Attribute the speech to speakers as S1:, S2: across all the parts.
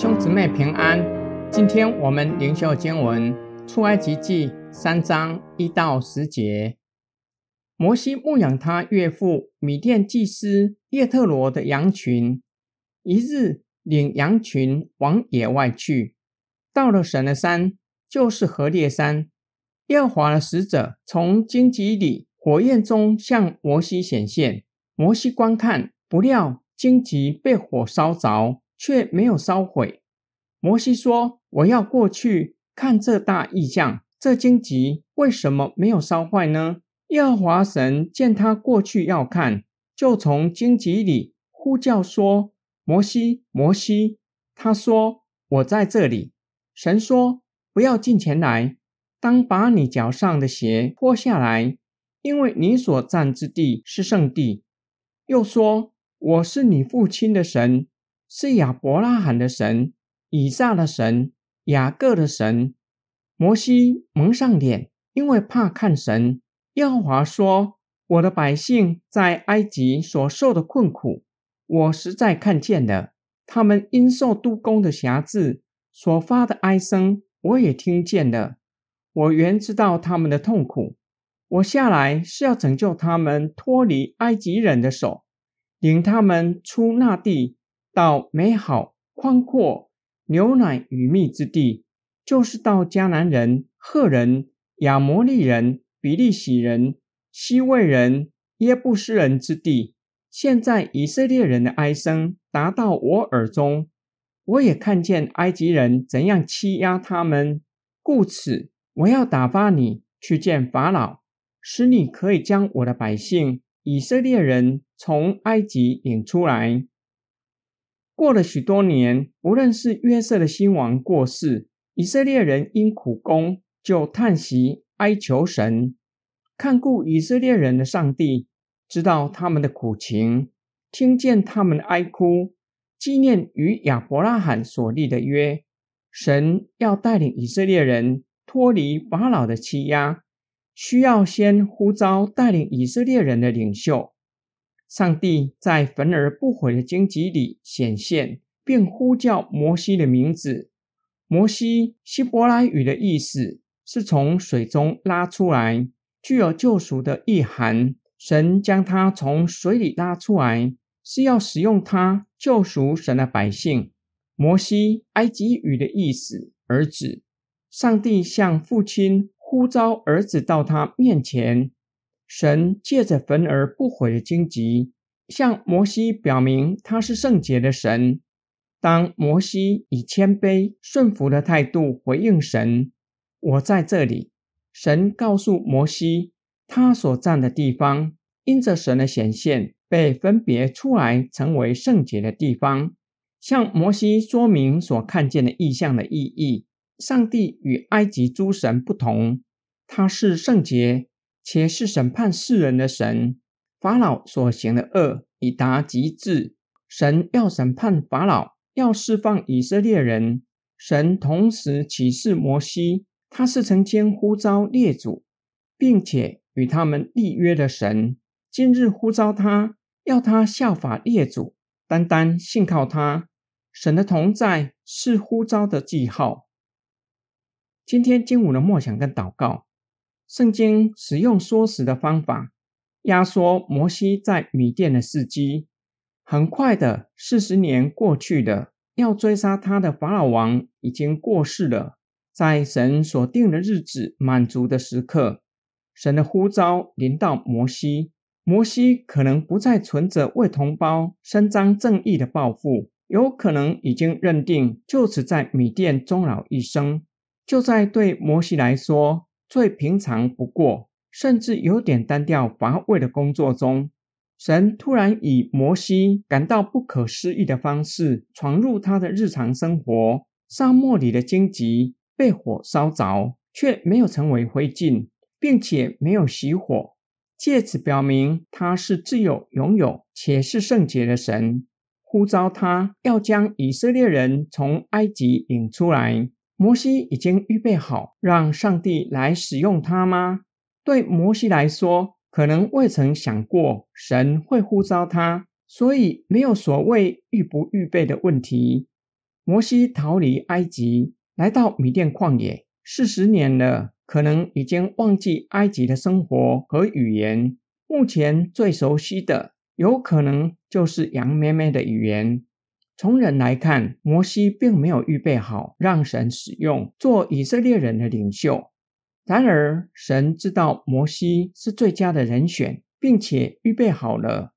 S1: 兄姊妹平安。今天我们灵修经文出埃及记三章一到十节。摩西牧养他岳父米甸祭司叶特罗的羊群，一日领羊群往野外去，到了神的山，就是何烈山。耶和华的使者从荆棘里火焰中向摩西显现，摩西观看，不料荆棘被火烧着。却没有烧毁。摩西说：“我要过去看这大异象，这荆棘为什么没有烧坏呢？”耶和华神见他过去要看，就从荆棘里呼叫说：“摩西，摩西！”他说：“我在这里。”神说：“不要进前来，当把你脚上的鞋脱下来，因为你所站之地是圣地。”又说：“我是你父亲的神。”是亚伯拉罕的神，以撒的神，雅各的神。摩西蒙上脸，因为怕看神。耶和华说：“我的百姓在埃及所受的困苦，我实在看见了；他们因受督工的辖制所发的哀声，我也听见了。我原知道他们的痛苦。我下来是要拯救他们，脱离埃及人的手，领他们出那地。”到美好宽阔、牛奶与蜜之地，就是到迦南人、赫人、亚摩利人、比利洗人、西魏人、耶布斯人之地。现在以色列人的哀声达到我耳中，我也看见埃及人怎样欺压他们，故此我要打发你去见法老，使你可以将我的百姓以色列人从埃及领出来。过了许多年，无论是约瑟的新王过世，以色列人因苦功就叹息哀求神，看顾以色列人的上帝知道他们的苦情，听见他们的哀哭，纪念与亚伯拉罕所立的约，神要带领以色列人脱离法老的欺压，需要先呼召带领以色列人的领袖。上帝在焚而不毁的荆棘里显现，并呼叫摩西的名字。摩西，希伯来语的意思是从水中拉出来，具有救赎的意涵。神将他从水里拉出来，是要使用他救赎神的百姓。摩西，埃及语的意思，儿子。上帝向父亲呼召儿子到他面前。神借着焚而不毁的荆棘，向摩西表明他是圣洁的神。当摩西以谦卑顺服的态度回应神：“我在这里。”神告诉摩西，他所站的地方因着神的显现被分别出来，成为圣洁的地方。向摩西说明所看见的意象的意义。上帝与埃及诸神不同，他是圣洁。且是审判世人的神，法老所行的恶已达极致，神要审判法老，要释放以色列人。神同时启示摩西，他是曾经呼召列祖，并且与他们立约的神，今日呼召他，要他效法列祖，单单信靠他。神的同在是呼召的记号。今天经文的默想跟祷告。圣经使用缩时的方法，压缩摩西在米甸的事迹。很快的，四十年过去的，要追杀他的法老王已经过世了。在神所定的日子满足的时刻，神的呼召临到摩西。摩西可能不再存着为同胞伸张正义的抱负，有可能已经认定就此在米甸终老一生。就在对摩西来说。最平常不过，甚至有点单调乏味的工作中，神突然以摩西感到不可思议的方式闯入他的日常生活。沙漠里的荆棘被火烧着，却没有成为灰烬，并且没有熄火，借此表明他是自有、拥有且是圣洁的神。呼召他要将以色列人从埃及引出来。摩西已经预备好让上帝来使用他吗？对摩西来说，可能未曾想过神会呼召他，所以没有所谓预不预备的问题。摩西逃离埃及，来到米甸旷野四十年了，可能已经忘记埃及的生活和语言。目前最熟悉的，有可能就是羊咩咩的语言。从人来看，摩西并没有预备好让神使用做以色列人的领袖。然而，神知道摩西是最佳的人选，并且预备好了。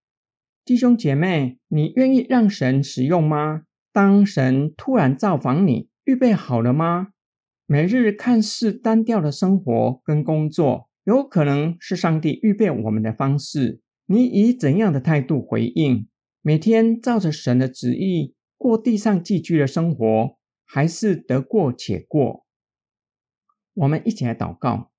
S1: 弟兄姐妹，你愿意让神使用吗？当神突然造访你，预备好了吗？每日看似单调的生活跟工作，有可能是上帝预备我们的方式。你以怎样的态度回应？每天照着神的旨意过地上寄居的生活，还是得过且过？我们一起来祷告，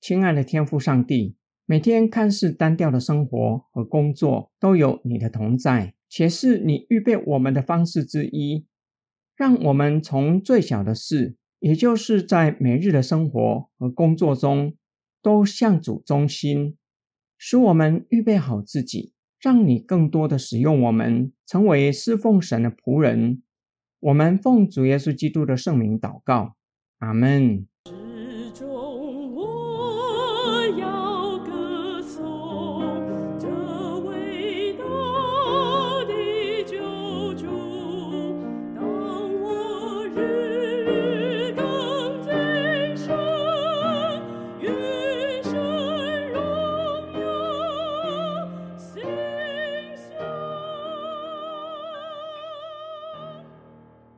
S1: 亲爱的天父上帝，每天看似单调的生活和工作，都有你的同在。且是你预备我们的方式之一，让我们从最小的事，也就是在每日的生活和工作中，都向主忠心，使我们预备好自己，让你更多的使用我们，成为侍奉神的仆人。我们奉主耶稣基督的圣名祷告，阿门。